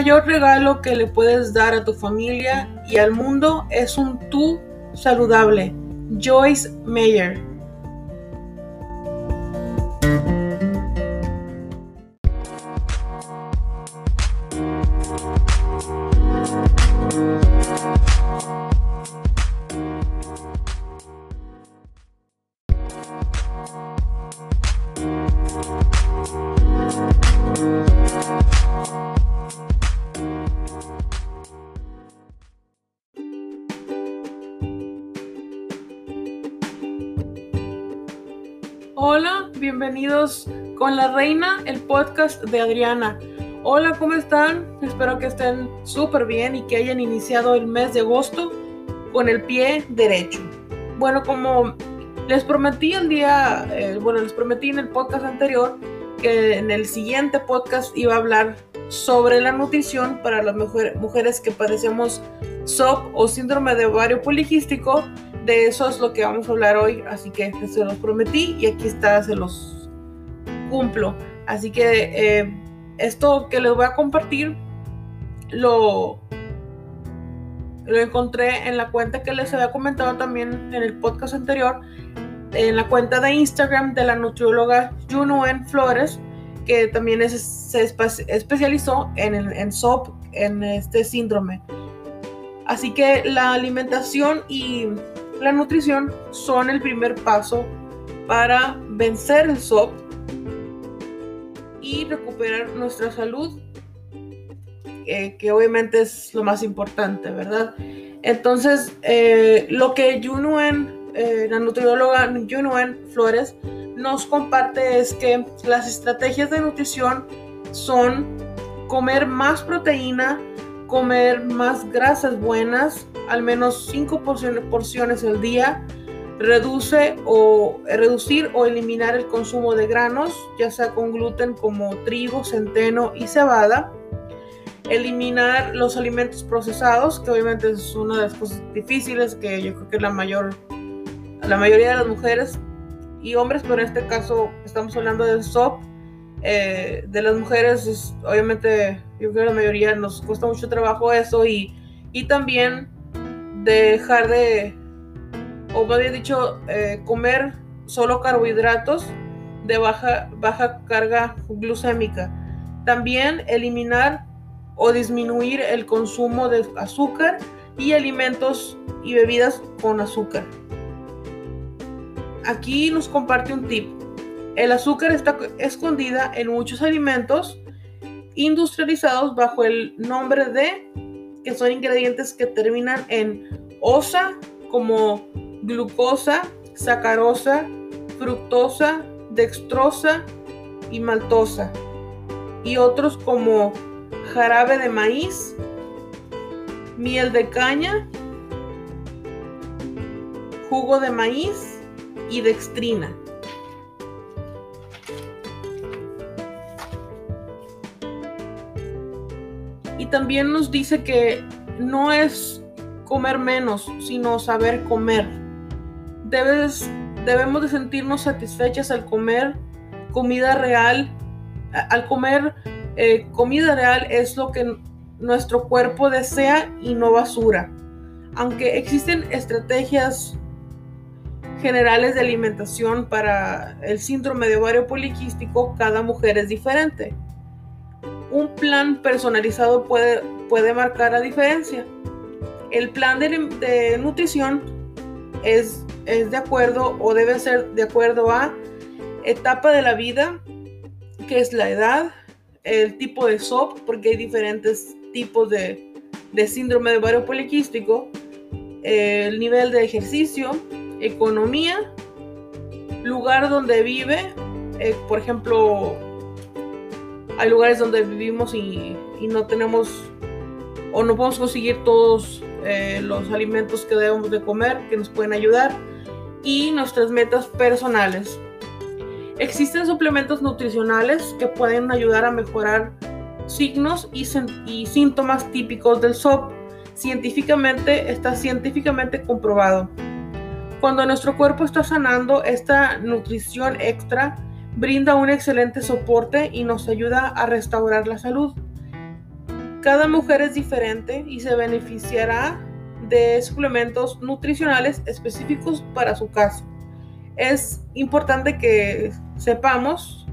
mayor regalo que le puedes dar a tu familia y al mundo es un tú saludable. Joyce Meyer. Bienvenidos con la reina, el podcast de Adriana. Hola, ¿cómo están? Espero que estén súper bien y que hayan iniciado el mes de agosto con el pie derecho. Bueno, como les prometí el día, eh, bueno, les prometí en el podcast anterior que en el siguiente podcast iba a hablar sobre la nutrición para las mujeres que padecemos SOP o síndrome de ovario poliquístico de eso es lo que vamos a hablar hoy, así que se los prometí y aquí está, se los cumplo. Así que eh, esto que les voy a compartir lo, lo encontré en la cuenta que les había comentado también en el podcast anterior, en la cuenta de Instagram de la nutrióloga Junuen Flores, que también se especializó en, en SOP, en este síndrome. Así que la alimentación y la nutrición son el primer paso para vencer el SOP y recuperar nuestra salud, eh, que obviamente es lo más importante, ¿verdad? Entonces, eh, lo que Junuen, eh, la nutrióloga Junuen Flores, nos comparte es que las estrategias de nutrición son comer más proteína, comer más grasas buenas, al menos 5 porciones, al día, reduce o reducir o eliminar el consumo de granos, ya sea con gluten como trigo, centeno y cebada, eliminar los alimentos procesados, que obviamente es una de las cosas difíciles que yo creo que la mayor la mayoría de las mujeres y hombres, pero en este caso estamos hablando del SOP, eh, de las mujeres, obviamente yo creo que la mayoría nos cuesta mucho trabajo eso y, y también dejar de, o me había dicho, eh, comer solo carbohidratos de baja, baja carga glucémica. También eliminar o disminuir el consumo de azúcar y alimentos y bebidas con azúcar. Aquí nos comparte un tip. El azúcar está escondida en muchos alimentos industrializados bajo el nombre de que son ingredientes que terminan en osa, como glucosa, sacarosa, fructosa, dextrosa y maltosa. Y otros como jarabe de maíz, miel de caña, jugo de maíz y dextrina. Y también nos dice que no es comer menos, sino saber comer. Debes, debemos de sentirnos satisfechas al comer comida real. Al comer eh, comida real es lo que nuestro cuerpo desea y no basura. Aunque existen estrategias generales de alimentación para el síndrome de ovario poliquístico, cada mujer es diferente un plan personalizado puede, puede marcar la diferencia. El plan de, nutrición es, es de acuerdo o debe ser de acuerdo a etapa de la vida, que es la edad, el tipo de SOP, porque hay diferentes tipos de, de síndrome de ovario poliquístico, el nivel de ejercicio, economía, lugar donde vive, eh, por ejemplo, hay lugares donde vivimos y, no tenemos o no podemos conseguir todos eh, los alimentos que debemos de comer que nos pueden ayudar y nuestras metas personales. Existen suplementos nutricionales que pueden ayudar a mejorar signos y, síntomas típicos del SOP. Científicamente está científicamente comprobado. Cuando nuestro cuerpo está sanando, esta nutrición extra brinda un excelente soporte y nos ayuda a restaurar la salud. Cada mujer es diferente y se beneficiará de suplementos nutricionales específicos para su caso. Es importante que sepamos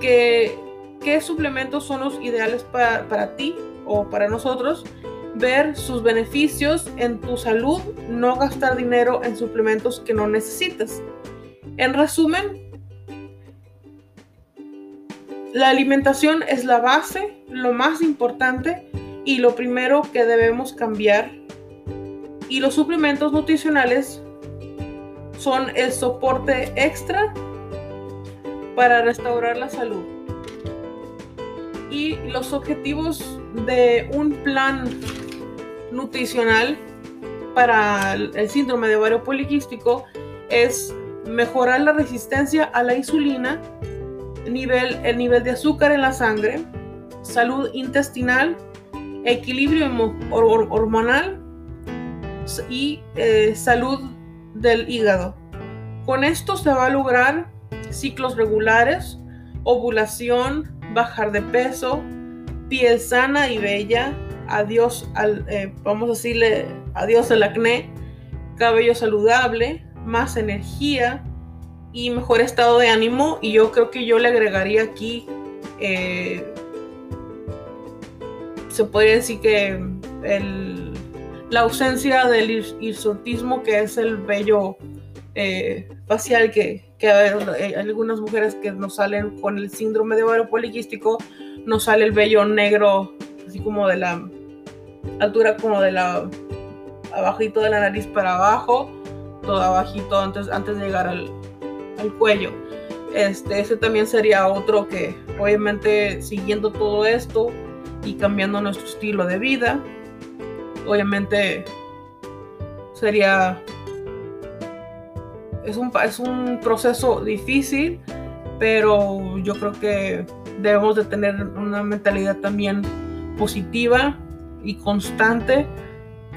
que qué suplementos son los ideales para, para ti o para nosotros, ver sus beneficios en tu salud, no gastar dinero en suplementos que no necesitas. En resumen, la alimentación es la base, lo más importante y lo primero que debemos cambiar. Y los suplementos nutricionales son el soporte extra para restaurar la salud. Y los objetivos de un plan nutricional para el síndrome de ovario poliquístico es mejorar la resistencia a la insulina, nivel, el nivel de azúcar en la sangre, salud intestinal, equilibrio hormonal y eh, salud del hígado. Con esto se va a lograr ciclos regulares, ovulación, bajar de peso, piel sana y bella, adiós al, eh, vamos a decirle adiós al acné, cabello saludable, más energía y mejor estado de ánimo. Y yo creo que yo le agregaría aquí, eh, se podría decir que la ausencia del hirsutismo, que es el vello eh, facial que, hay algunas mujeres que nos salen con el síndrome de ovario poliquístico, nos sale el vello negro, así como de la altura como de la abajito de la nariz para abajo, todo abajito antes, antes de llegar al, al cuello. Este, ese también sería otro que obviamente siguiendo todo esto y cambiando nuestro estilo de vida, obviamente sería es un, es un proceso difícil, pero yo creo que debemos de tener una mentalidad también positiva y constante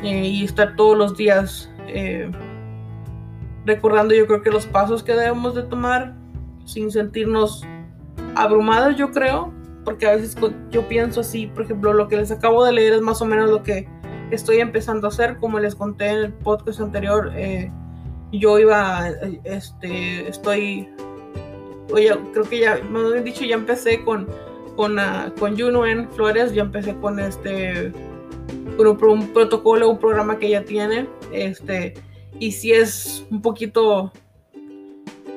eh, y estar todos los días eh, recordando yo creo que los pasos que debemos de tomar sin sentirnos abrumados yo creo porque a veces yo pienso así por ejemplo lo que les acabo de leer es más o menos lo que estoy empezando a hacer como les conté en el podcast anterior eh, yo iba este estoy oye creo que ya me habían dicho ya empecé con con, uh, con Juno en Flores ya empecé con este un, un protocolo, un programa que ella tiene, este, y si es un poquito,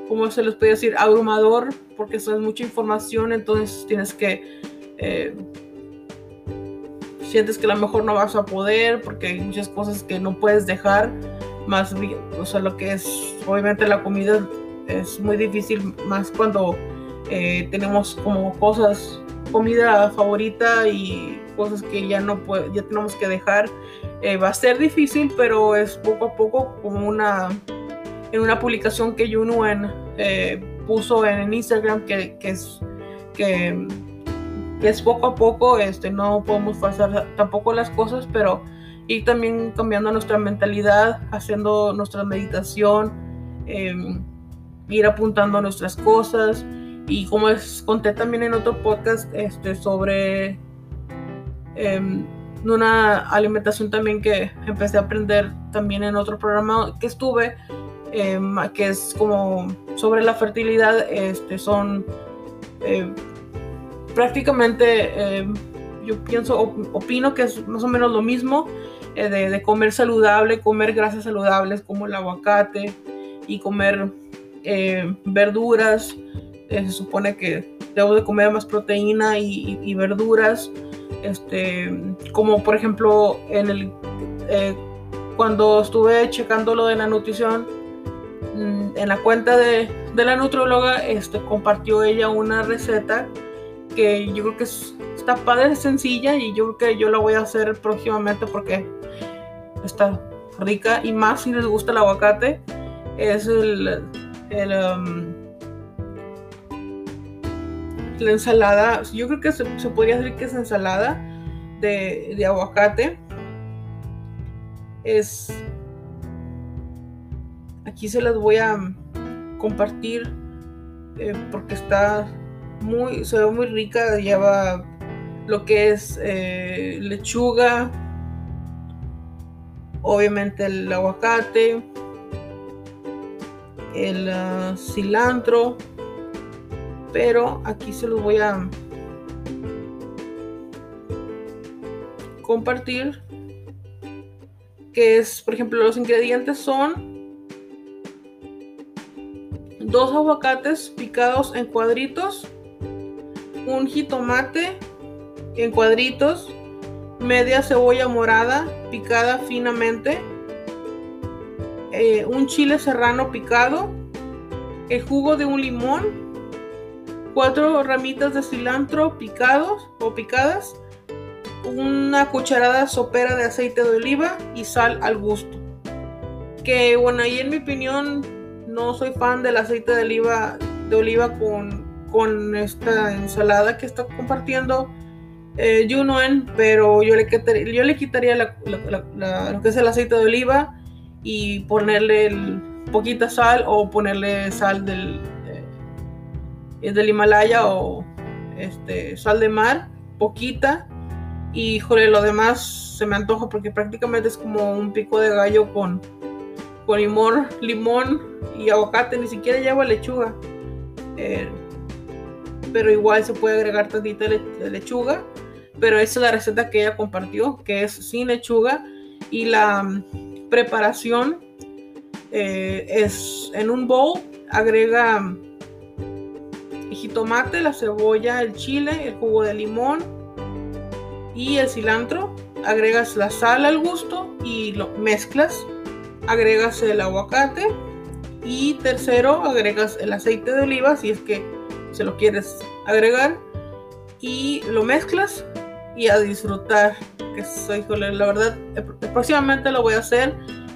¿cómo se les puede decir? Abrumador, porque eso es mucha información, entonces tienes que, eh, sientes que a lo mejor no vas a poder, porque hay muchas cosas que no puedes dejar, más, o sea, lo que es, obviamente la comida es muy difícil, más cuando eh, tenemos como cosas, comida favorita y cosas que ya no puede, ya tenemos que dejar. Eh, va a ser difícil, pero es poco a poco como una en una publicación que Junuen eh, puso en Instagram que, que es que, es poco a poco, este, no podemos pasar tampoco las cosas, pero ir también cambiando nuestra mentalidad, haciendo nuestra meditación, em, ir apuntando nuestras cosas. Y como les conté también en otro podcast este, sobre Em, una alimentación también que empecé a aprender también en otro programa que estuve, em, que es como sobre la fertilidad, este, son prácticamente, yo pienso, opino que es más o menos lo mismo, eh, de, comer saludable, comer grasas saludables como el aguacate y comer verduras. Eh, se supone que debo de comer más proteína y verduras este, como por ejemplo en el, eh, cuando estuve checando lo de la nutrición, mm, en la cuenta de, de, la nutrióloga este, compartió ella una receta que yo creo que está padre, sencilla y yo creo que yo la voy a hacer próximamente porque está rica y más si les gusta el aguacate. Es el, um, la ensalada, yo creo que se, podría decir que es ensalada de, aguacate. Es. Aquí se las voy a compartir eh, porque está muy. Se ve muy rica. Lleva lo que es eh, lechuga, obviamente el aguacate, el ah, cilantro, pero aquí se los voy a compartir que es, por ejemplo, los ingredientes son dos aguacates picados en cuadritos, un jitomate en cuadritos, media cebolla morada picada finamente, eh, un chile serrano picado, el jugo de un limón, cuatro ramitas de cilantro picados o picadas, una cucharada sopera de aceite de oliva y sal al gusto. Que bueno, ahí en mi opinión no soy fan del aceite de oliva, de oliva con, con esta ensalada que está compartiendo eh, Yunuen, pero yo le, quitaría, yo le quitaría lo que es el aceite de oliva y ponerle poquita sal o ponerle sal del, eh, del Himalaya o este, sal de mar, poquita y joder, lo demás se me antoja porque prácticamente es como un pico de gallo con, con limón, limón y aguacate, ni siquiera lleva lechuga. Eh, pero igual se puede agregar tantita lechuga. Pero esa es la receta que ella compartió, que es sin lechuga. Y la mm, preparación eh, es en un bowl, agrega mm, jitomate, la cebolla, el chile, el jugo de limón, y el cilantro, agregas la sal al gusto y lo mezclas, agregas el aguacate y tercero agregas el aceite de oliva si es que se lo quieres agregar y lo mezclas y a disfrutar que soy la verdad próximamente lo voy a hacer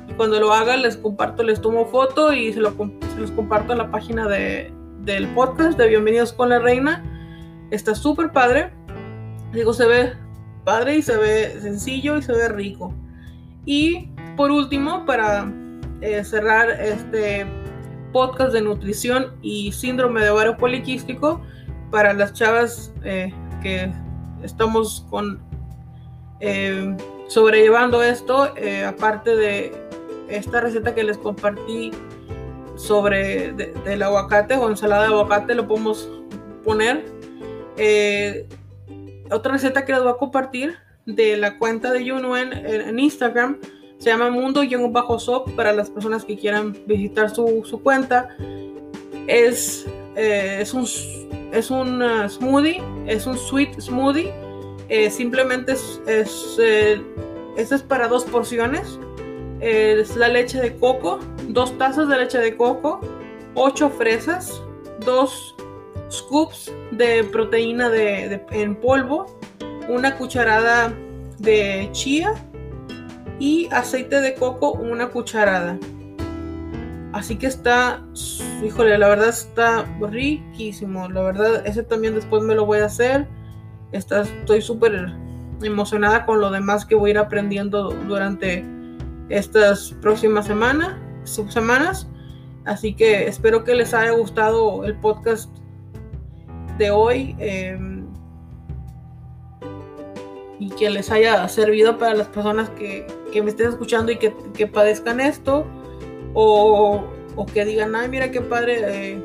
y cuando lo haga les comparto les tomo foto y se, lo, se los comparto en la página de, del podcast de bienvenidos con la reina está súper padre digo se ve padre y se ve sencillo y se ve rico. Y por último, para eh, cerrar este podcast de nutrición y síndrome de ovario poliquístico, para las chavas eh, que estamos eh, sobrellevando esto, aparte de esta receta que les compartí sobre del aguacate o ensalada de aguacate, lo podemos poner otra receta que les voy a compartir de la cuenta de Yunuen en, Instagram. Se llama Mundo-Sop para las personas que quieran visitar su, cuenta. Es, eh, es un, es un uh, smoothie, es un sweet smoothie. Eh, simplemente es, es, eh, este es para dos porciones. es la leche de coco, dos tazas de leche de coco, ocho fresas, dos scoops de proteína de, en polvo, una cucharada de chía y aceite de coco, una cucharada. Así que está, híjole, la verdad está riquísimo. La verdad, ese también después me lo voy a hacer. Está, estoy súper emocionada con lo demás que voy a ir aprendiendo durante estas próximas semanas, semanas. Así que espero que les haya gustado el podcast de hoy em, y que les haya servido para las personas que, me estén escuchando y que, padezcan esto o, que digan, ay, mira qué padre eh,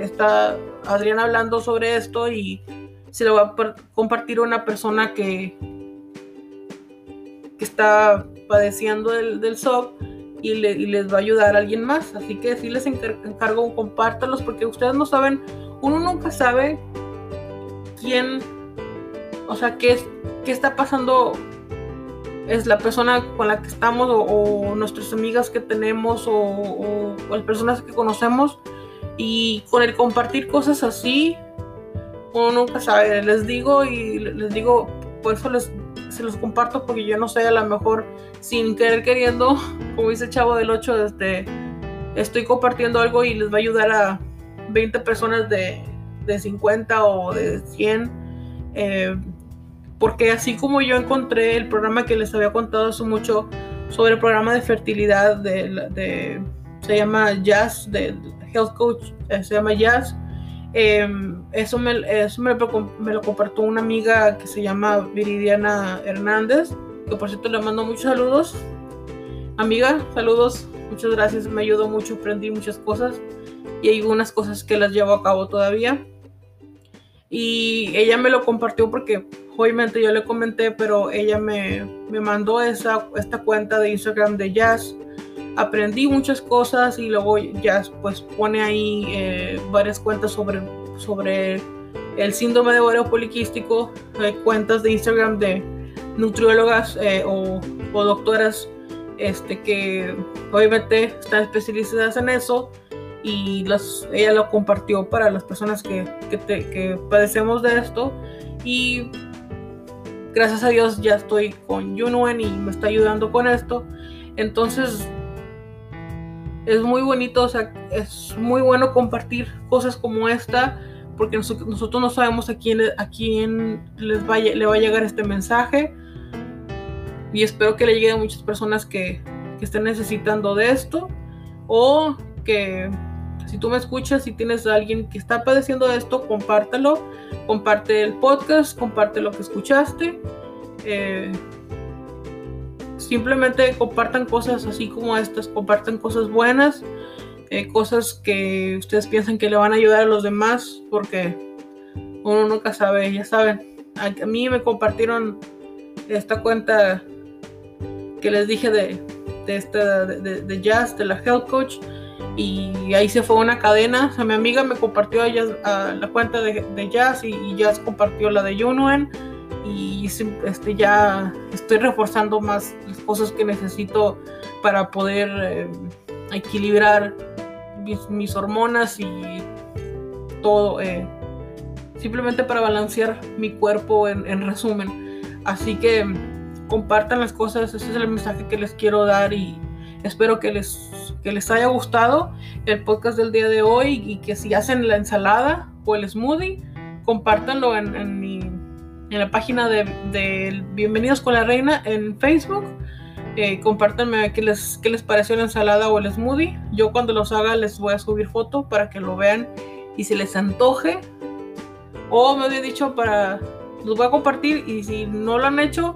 está Adrián hablando sobre esto y se lo va a compartir una persona que, que está padeciendo del, del SOP y, les va a ayudar a alguien más. Así que si les encargo, compártanlos porque ustedes no saben uno nunca sabe quién, o sea, qué, qué está pasando es la persona con la que estamos o, nuestras amigas que tenemos o, las personas que conocemos y con el compartir cosas así uno nunca sabe les digo y les digo por eso les se los comparto porque yo no sé a lo mejor sin querer queriendo como dice Chavo del 8 este, estoy compartiendo algo y les va a ayudar a 20 personas de, de 50 o de 100. Eh, porque así como yo encontré el programa que les había contado hace mucho sobre el programa de fertilidad de, se llama Jazz, de Health Coach, eh, se llama Jazz. Em, eso me, me, lo compartió una amiga que se llama Viridiana Hernández, que por cierto le mando muchos saludos. Amiga, saludos, muchas gracias, me ayudó mucho, aprendí muchas cosas y hay unas cosas que las llevo a cabo todavía. Y ella me lo compartió porque obviamente yo le comenté, pero ella me, me mandó esa, esta cuenta de Instagram de Jazz. Aprendí muchas cosas y luego ya pues pone ahí eh, varias cuentas sobre, sobre el síndrome de ovario poliquístico, hay cuentas de Instagram de nutriólogas eh, o, doctoras este, que obviamente están especializadas en eso y las, ella lo compartió para las personas que, que, que padecemos de esto. Y gracias a Dios ya estoy con Yunuen y me está ayudando con esto. Entonces es muy bonito, o sea, es muy bueno compartir cosas como esta, porque nosotros no sabemos a quién, a quién les vaya, le va a llegar este mensaje. Y espero que le llegue a muchas personas que, que estén necesitando de esto. O que si tú me escuchas y tienes a alguien que está padeciendo de esto, compártelo. Comparte el podcast, comparte lo que escuchaste. Eh, simplemente compartan cosas así como estas, compartan cosas buenas, eh, cosas que ustedes piensan que le van a ayudar a los demás, porque uno nunca sabe, ya saben. A, mí me compartieron esta cuenta que les dije de, de, esta, de, Jazz, de la Health Coach, y ahí se fue una cadena. O sea, mi amiga me compartió la cuenta de, Jazz y, Jazz compartió la de Yunuen y este, ya estoy reforzando más las cosas que necesito para poder eh, equilibrar mis, hormonas y todo, eh, simplemente para balancear mi cuerpo en, resumen. Así que compartan las cosas, ese es el mensaje que les quiero dar y espero que les, que les haya gustado el podcast del día de hoy y que si hacen la ensalada o el smoothie, compártanlo en, en la página de, Bienvenidos con la Reina en Facebook. Eh, compártanme qué les, qué les pareció la ensalada o el smoothie. Yo cuando los haga les voy a subir foto para que lo vean y si les antoje. O me había dicho para... Los voy a compartir y si no lo han hecho,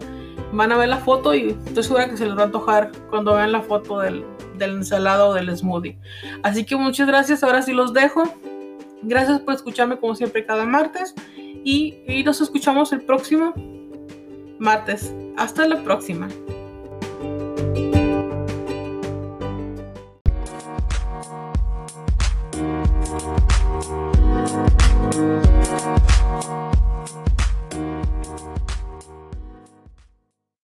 van a ver la foto y estoy segura que se les va a antojar cuando vean la foto del, del ensalada o del smoothie. Así que muchas gracias, ahora sí los dejo. Gracias por escucharme como siempre cada martes y, nos escuchamos el próximo martes. Hasta la próxima.